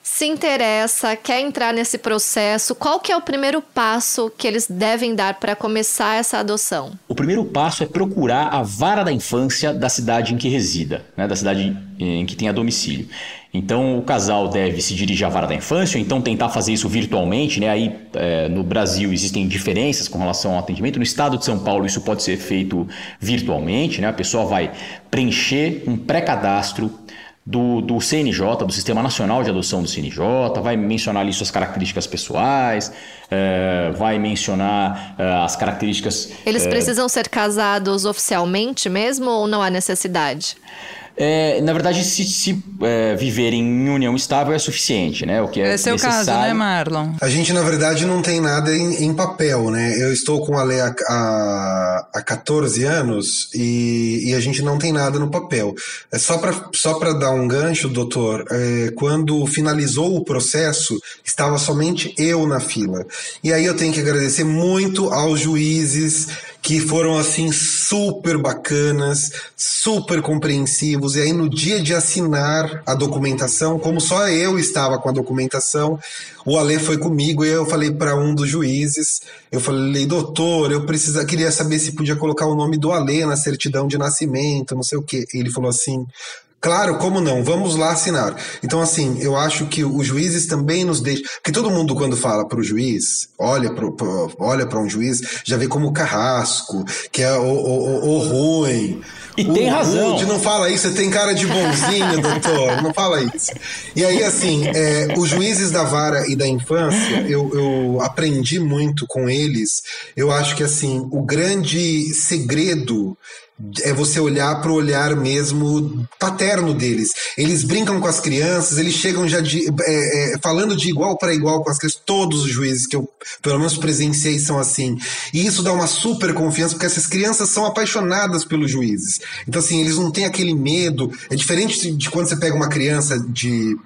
se interessa, quer entrar nesse processo, qual que é o primeiro passo que eles devem dar para começar essa adoção? O primeiro passo é procurar a vara da infância da cidade em que resida, né, da cidade em que tem a domicílio. Então o casal deve se dirigir à vara da infância, ou então tentar fazer isso virtualmente. Né? Aí é, no Brasil existem diferenças com relação ao atendimento. No estado de São Paulo isso pode ser feito virtualmente. Né? A pessoa vai preencher um pré-cadastro do, do CNJ, do Sistema Nacional de Adoção do CNJ, vai mencionar ali suas características pessoais, é, vai mencionar é, as características. Eles é... precisam ser casados oficialmente mesmo ou não há necessidade? É, na verdade, se, se é, viverem em união estável é suficiente, né? O que é Esse é o caso, né, Marlon? A gente, na verdade, não tem nada em, em papel, né? Eu estou com a lei há, há, há 14 anos e, e, a gente não tem nada no papel. É só para só dar um gancho, doutor, é, quando finalizou o processo, estava somente eu na fila. E aí eu tenho que agradecer muito aos juízes que foram assim super bacanas, super compreensivos. E aí no dia de assinar a documentação, como só eu estava com a documentação, o Ale foi comigo e eu falei para um dos juízes, eu falei, doutor, eu precisa, queria saber se podia colocar o nome do Ale na certidão de nascimento, não sei o quê. Ele falou assim: Claro, como não? Vamos lá assinar. Então, assim, eu acho que os juízes também nos deixam. Porque todo mundo, quando fala para o juiz, olha para olha um juiz, já vê como carrasco, que é o, o, o ruim. E o tem razão. Rude, não fala isso, você tem cara de bonzinho, doutor. Não fala isso. E aí, assim, é, os juízes da vara e da infância, eu, eu aprendi muito com eles. Eu acho que, assim, o grande segredo é você olhar para o olhar mesmo paterno deles. Eles brincam com as crianças, eles chegam já de, é, é, falando de igual para igual com as crianças. Todos os juízes que eu, pelo menos, presenciei são assim. E isso dá uma super confiança, porque essas crianças são apaixonadas pelos juízes. Então, assim, eles não têm aquele medo. É diferente de quando você pega uma criança de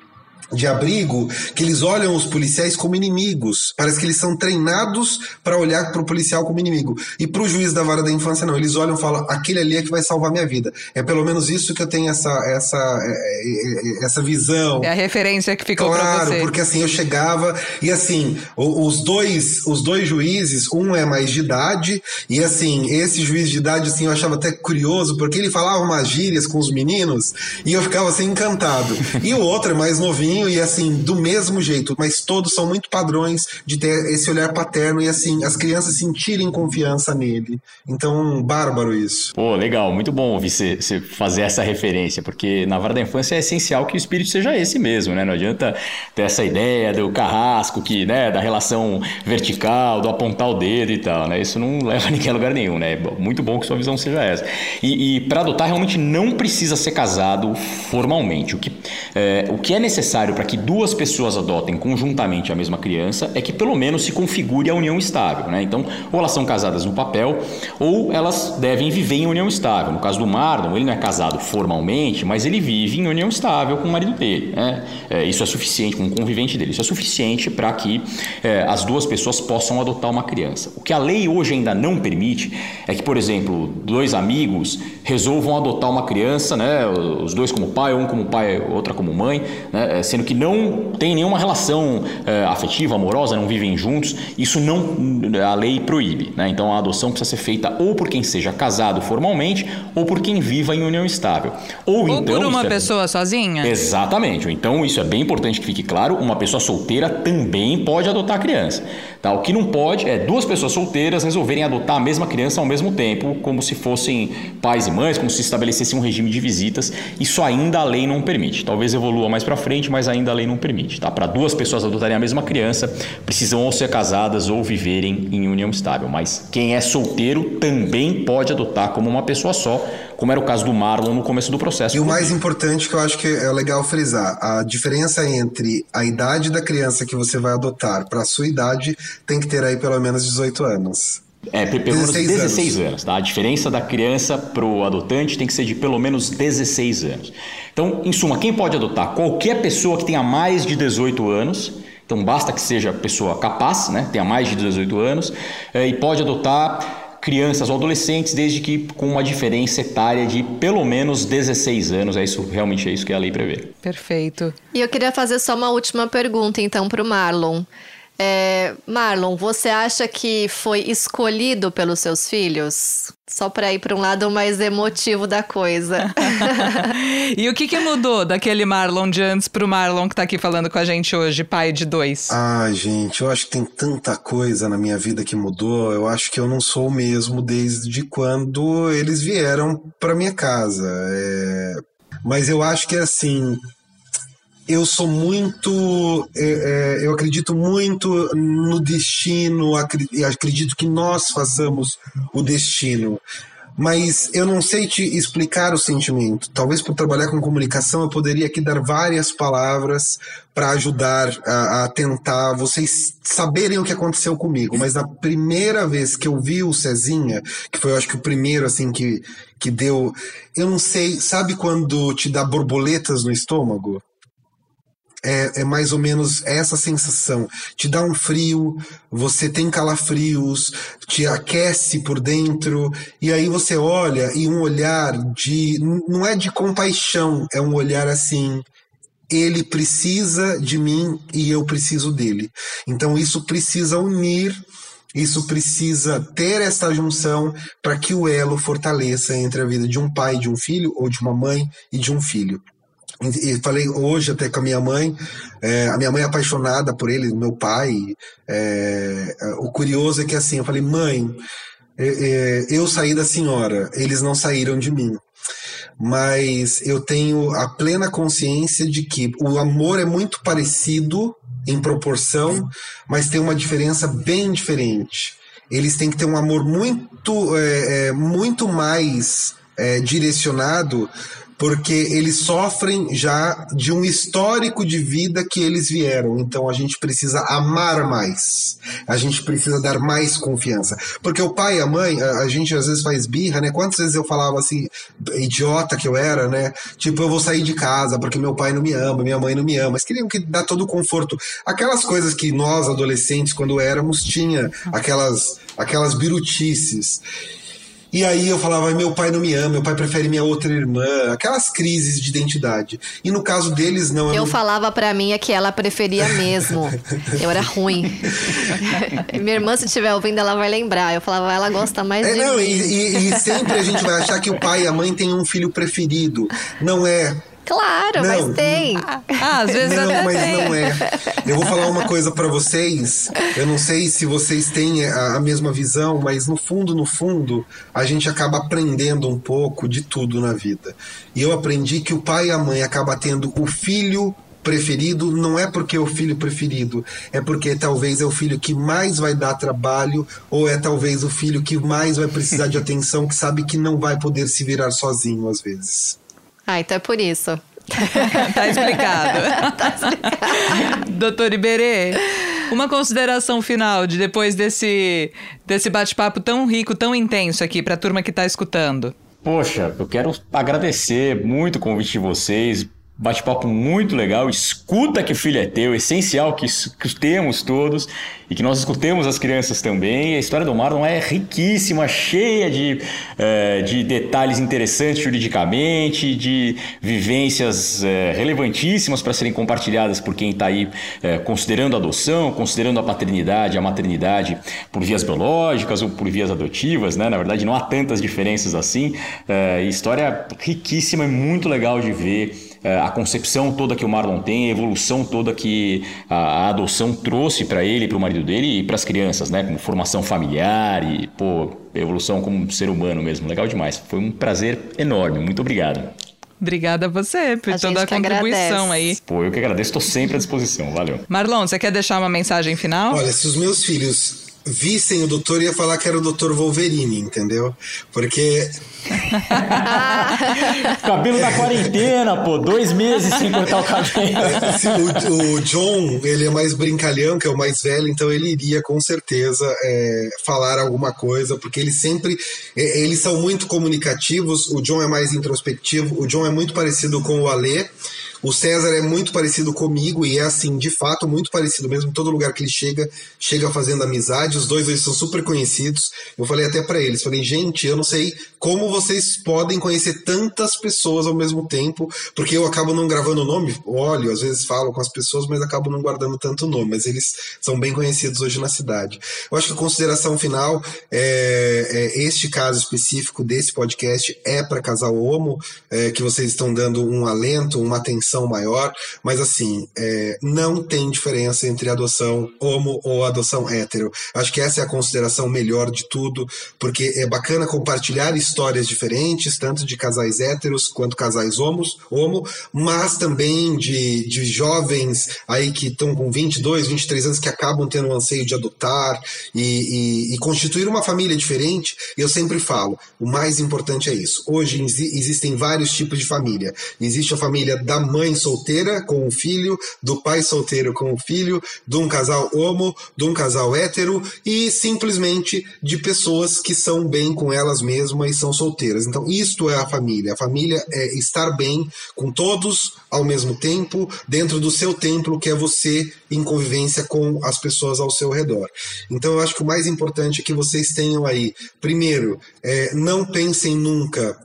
de abrigo que eles olham os policiais como inimigos. Parece que eles são treinados para olhar para o policial como inimigo. E para o juiz da vara da infância, não. Eles olham e falam: aquele ali é que vai salvar minha vida. É pelo menos isso que eu tenho essa, essa, é, é, essa visão. É a referência que ficou claro, para você. porque assim, eu chegava e assim, os dois, os dois juízes, um é mais de idade, e assim, esse juiz de idade, assim, eu achava até curioso, porque ele falava umas gírias com os meninos e eu ficava assim encantado. E o outro é mais novinho e assim, do mesmo jeito, mas todos são muito padrões de ter esse olhar paterno e assim, as crianças sentirem confiança nele. Então, bárbaro isso. Pô, legal, muito bom ouvir você, fazer essa referência, porque na vara da infância é essencial que o espírito seja esse mesmo, né? Não adianta ter essa ideia do carrasco, que, né, da relação vertical, do apontar o dedo e tal, né? Isso não leva a ninguém a lugar nenhum, né? Muito bom que sua visão seja essa. E, e para adotar, realmente não precisa ser casado formalmente. O que é, o que é necessário necessário para que duas pessoas adotem conjuntamente a mesma criança é que pelo menos se configure a união estável. Né? Então, ou elas são casadas no papel, ou elas devem viver em união estável. No caso do Marlon, ele não é casado formalmente, mas ele vive em união estável com o marido dele. Né? É, isso é suficiente, com o convivente dele. Isso é suficiente para que é, as duas pessoas possam adotar uma criança. O que a lei hoje ainda não permite é que, por exemplo, dois amigos resolvam adotar uma criança, né? os dois como pai, um como pai, outra como mãe, né? Sendo que não tem nenhuma relação é, afetiva, amorosa, não vivem juntos, isso não a lei proíbe. Né? Então a adoção precisa ser feita ou por quem seja casado formalmente ou por quem viva em união estável. Ou, ou então, por uma é pessoa sozinha. Exatamente. Então isso é bem importante que fique claro. Uma pessoa solteira também pode adotar a criança. Tá? O que não pode é duas pessoas solteiras resolverem adotar a mesma criança ao mesmo tempo, como se fossem pais e mães, como se estabelecesse um regime de visitas. Isso ainda a lei não permite. Talvez evolua mais para frente, mas ainda a lei não permite. Tá? Para duas pessoas adotarem a mesma criança, precisam ou ser casadas ou viverem em união estável. Mas quem é solteiro também pode adotar como uma pessoa só, como era o caso do Marlon no começo do processo. E o mais importante que eu acho que é legal frisar, a diferença entre a idade da criança que você vai adotar para a sua idade tem que ter aí pelo menos 18 anos. É, pelo menos 16, 16 anos. anos. tá? A diferença da criança para o adotante tem que ser de pelo menos 16 anos. Então, em suma, quem pode adotar? Qualquer pessoa que tenha mais de 18 anos. Então, basta que seja pessoa capaz, né? tenha mais de 18 anos, é, e pode adotar crianças ou adolescentes, desde que com uma diferença etária de pelo menos 16 anos. É isso, realmente é isso que a lei prevê. Perfeito. E eu queria fazer só uma última pergunta, então, para o Marlon. É, Marlon, você acha que foi escolhido pelos seus filhos? Só para ir para um lado mais emotivo da coisa. e o que, que mudou daquele Marlon de antes pro Marlon que tá aqui falando com a gente hoje, pai de dois? Ai, gente, eu acho que tem tanta coisa na minha vida que mudou. Eu acho que eu não sou o mesmo desde quando eles vieram para minha casa. É... Mas eu acho que assim, eu sou muito. É, é, eu acredito muito no destino, acredito que nós façamos o destino. Mas eu não sei te explicar o sentimento. Talvez por trabalhar com comunicação eu poderia aqui dar várias palavras para ajudar a, a, tentar vocês saberem o que aconteceu comigo. Mas na primeira vez que eu vi o Cezinha, que foi eu acho que o primeiro assim que, que deu. Eu não sei, sabe quando te dá borboletas no estômago? É, é, mais ou menos essa sensação. Te dá um frio, você tem calafrios, te aquece por dentro, e aí você olha e um olhar de. não é de compaixão, é um olhar assim. Ele precisa de mim e eu preciso dele. Então isso precisa unir isso precisa ter essa junção para que o elo fortaleça entre a vida de um pai, de um filho, ou de uma mãe e de um filho. E falei hoje até com a minha mãe, é, a minha mãe é apaixonada por ele, meu pai. É, o curioso é que assim, eu falei, mãe, eu saí da senhora, eles não saíram de mim. Mas eu tenho a plena consciência de que o amor é muito parecido em proporção, mas tem uma diferença bem diferente. Eles têm que ter um amor muito, é, muito mais direcionado porque eles sofrem já de um histórico de vida que eles vieram. Então a gente precisa amar mais. A gente precisa dar mais confiança. Porque o pai e a mãe, a, gente às vezes faz birra, né? Quantas vezes eu falava assim, idiota que eu era, né? Tipo, eu vou sair de casa porque meu pai não me ama, minha mãe não me ama. Mas queriam que dar todo o conforto. Aquelas coisas que nós, adolescentes, quando éramos, tinha aquelas, aquelas birutices. E aí eu falava, meu pai não me ama, meu pai prefere minha outra irmã, aquelas crises de identidade. E no caso deles, não. Eu, eu não... falava para mim que ela preferia mesmo. eu era ruim. minha irmã, se estiver ouvindo, ela vai lembrar. Eu falava, ela gosta mais é, de não, mim. E, e, e sempre a gente vai achar que o pai e a mãe têm um filho preferido. Não é. Claro, não, mas tem. Ah, às vezes não, até mas tem. não é. Eu vou falar uma coisa para vocês. Eu não sei se vocês têm a, a, mesma visão, mas no fundo, no fundo, a gente acaba aprendendo um pouco de tudo na vida. E eu aprendi que o pai e a mãe acaba tendo o filho preferido não é porque é o filho preferido, é porque talvez é o filho que mais vai dar trabalho ou é talvez o filho que mais vai precisar de atenção, que sabe que não vai poder se virar sozinho às vezes. Ah, então é por isso. tá explicado. tá explicado. Doutor Iberê, uma consideração final de depois desse, desse bate-papo tão rico, tão intenso aqui para a turma que está escutando. Poxa, eu quero agradecer muito o convite de vocês, bate-papo muito legal. Escuta que filho é teu, essencial que escutemos todos e que nós escutemos as crianças também. A história do Marlon é riquíssima, cheia de, uh, de detalhes interessantes juridicamente, de vivências uh, relevantíssimas para serem compartilhadas por quem está aí uh, considerando a adoção, considerando a paternidade, a maternidade por vias biológicas ou por vias adotivas, né? Na verdade, não há tantas diferenças assim. história riquíssima e muito legal de ver é, a concepção toda que o Marlon tem, a evolução toda que a, adoção trouxe para ele, para o marido dele e para as crianças, né? Como formação familiar e, pô, evolução como ser humano mesmo. Legal demais. Foi um prazer enorme. Muito obrigado. Obrigada a você por A toda a contribuição agradece. aí. Pô, eu que agradeço, estou sempre à disposição. Valeu. Marlon, você quer deixar uma mensagem final? Olha, se os meus filhos vissem o doutor, ia falar que era o doutor Wolverine, entendeu? Porque Cabelo da quarentena, pô. Dois meses sem cortar o cabelo. o, o John, ele é mais brincalhão, que é o mais velho, então ele iria com certeza é, falar alguma coisa, porque eles sempre. é, Eles são muito comunicativos. O John é mais introspectivo. O John é muito parecido com o Alê. O César é muito parecido comigo e é assim, de fato, muito parecido mesmo. Todo lugar que ele chega, chega fazendo amizade. Os dois eles são super conhecidos. Eu falei até para eles, falei, gente, eu não sei como vocês podem conhecer tantas pessoas ao mesmo tempo, porque eu acabo não gravando o nome. Olho, às vezes falo com as pessoas, mas acabo não guardando tanto nome. Mas eles são bem conhecidos hoje na cidade. Eu acho que a consideração final é, é este caso específico desse podcast é para casal homo, é, que vocês estão dando um alento, uma atenção maior, mas assim, é, não tem diferença entre adoção homo ou adoção hétero. Acho que essa é a consideração melhor de tudo, porque é bacana compartilhar histórias diferentes, tanto de casais héteros quanto casais homos, homo, mas também de, de jovens aí que estão com 22, 23 anos que acabam tendo um anseio de adotar e, e, e constituir uma família diferente. Eu sempre falo, o mais importante é isso. Hoje exi- existem vários tipos de família. Existe a família da mãe mãe solteira com um filho, do pai solteiro com um filho, de um casal homo, de um casal hétero e simplesmente de pessoas que são bem com elas mesmas e são solteiras. Então, isto é a família. A família é estar bem com todos ao mesmo tempo, dentro do seu templo, que é você em convivência com as pessoas ao seu redor. Então, eu acho que o mais importante é que vocês tenham aí, primeiro, é, não pensem nunca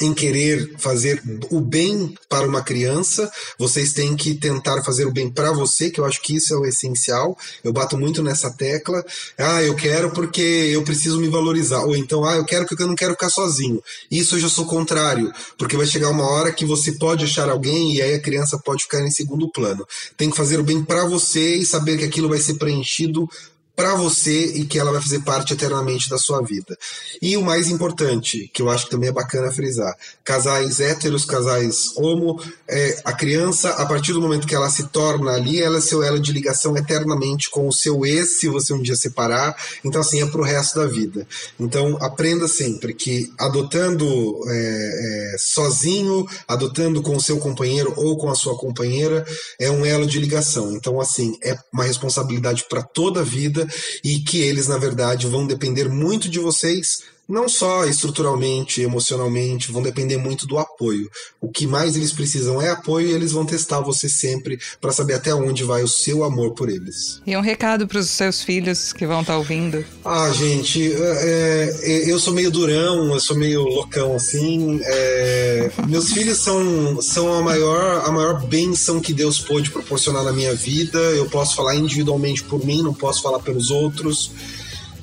em querer fazer o bem para uma criança, vocês têm que tentar fazer o bem para você, que eu acho que isso é o essencial. Eu bato muito nessa tecla. Ah, eu quero porque eu preciso me valorizar. Ou então, ah, eu quero porque eu não quero ficar sozinho. Isso eu já sou contrário, porque vai chegar uma hora que você pode achar alguém e aí a criança pode ficar em segundo plano. Tem que fazer o bem para você e saber que aquilo vai ser preenchido para você e que ela vai fazer parte eternamente da sua vida. E o mais importante, que eu acho que também é bacana frisar, casais héteros, casais homo, é, a criança, a partir do momento que ela se torna ali, ela é seu elo de ligação eternamente com o seu ex, se você um dia separar, então assim, é pro resto da vida. Então, aprenda sempre que adotando é, é, sozinho, adotando com o seu companheiro ou com a sua companheira, é um elo de ligação. Então, assim, é uma responsabilidade para toda a vida, e que eles, na verdade, vão depender muito de vocês não só estruturalmente, emocionalmente, vão depender muito do apoio. O que mais eles precisam é apoio e eles vão testar você sempre para saber até onde vai o seu amor por eles. E um recado para os seus filhos que vão estar tá ouvindo. Ah, gente, é, é, eu sou meio durão, eu sou meio loucão assim. É, meus filhos são, são a maior a maior bênção que Deus pôde proporcionar na minha vida. Eu posso falar individualmente por mim, não posso falar pelos outros.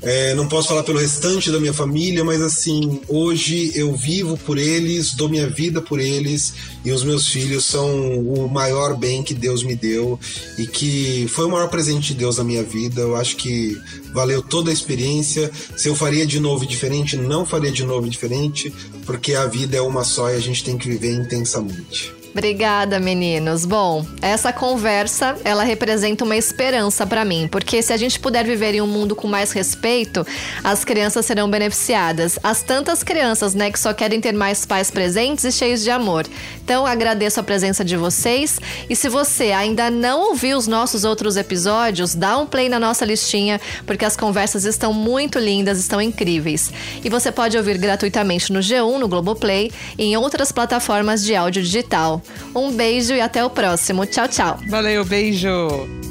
É, não posso falar pelo restante da minha família, mas assim, hoje eu vivo por eles, dou minha vida por eles e os meus filhos são o maior bem que Deus me deu e que foi o maior presente de Deus na minha vida. Eu acho que valeu toda a experiência. Se eu faria de novo diferente, não faria de novo diferente, porque a vida é uma só e a gente tem que viver intensamente. Obrigada, meninos. Bom, essa conversa, ela representa uma esperança para mim, porque se a gente puder viver em um mundo com mais respeito, as crianças serão beneficiadas. As tantas crianças, né, que só querem ter mais pais presentes e cheios de amor. Então, agradeço a presença de vocês e se você ainda não ouviu os nossos outros episódios, dá um play na nossa listinha, porque as conversas estão muito lindas, estão incríveis. E você pode ouvir gratuitamente no G1, no Globoplay e em outras plataformas de áudio digital. Um beijo e até o próximo. Tchau, tchau. Valeu, beijo.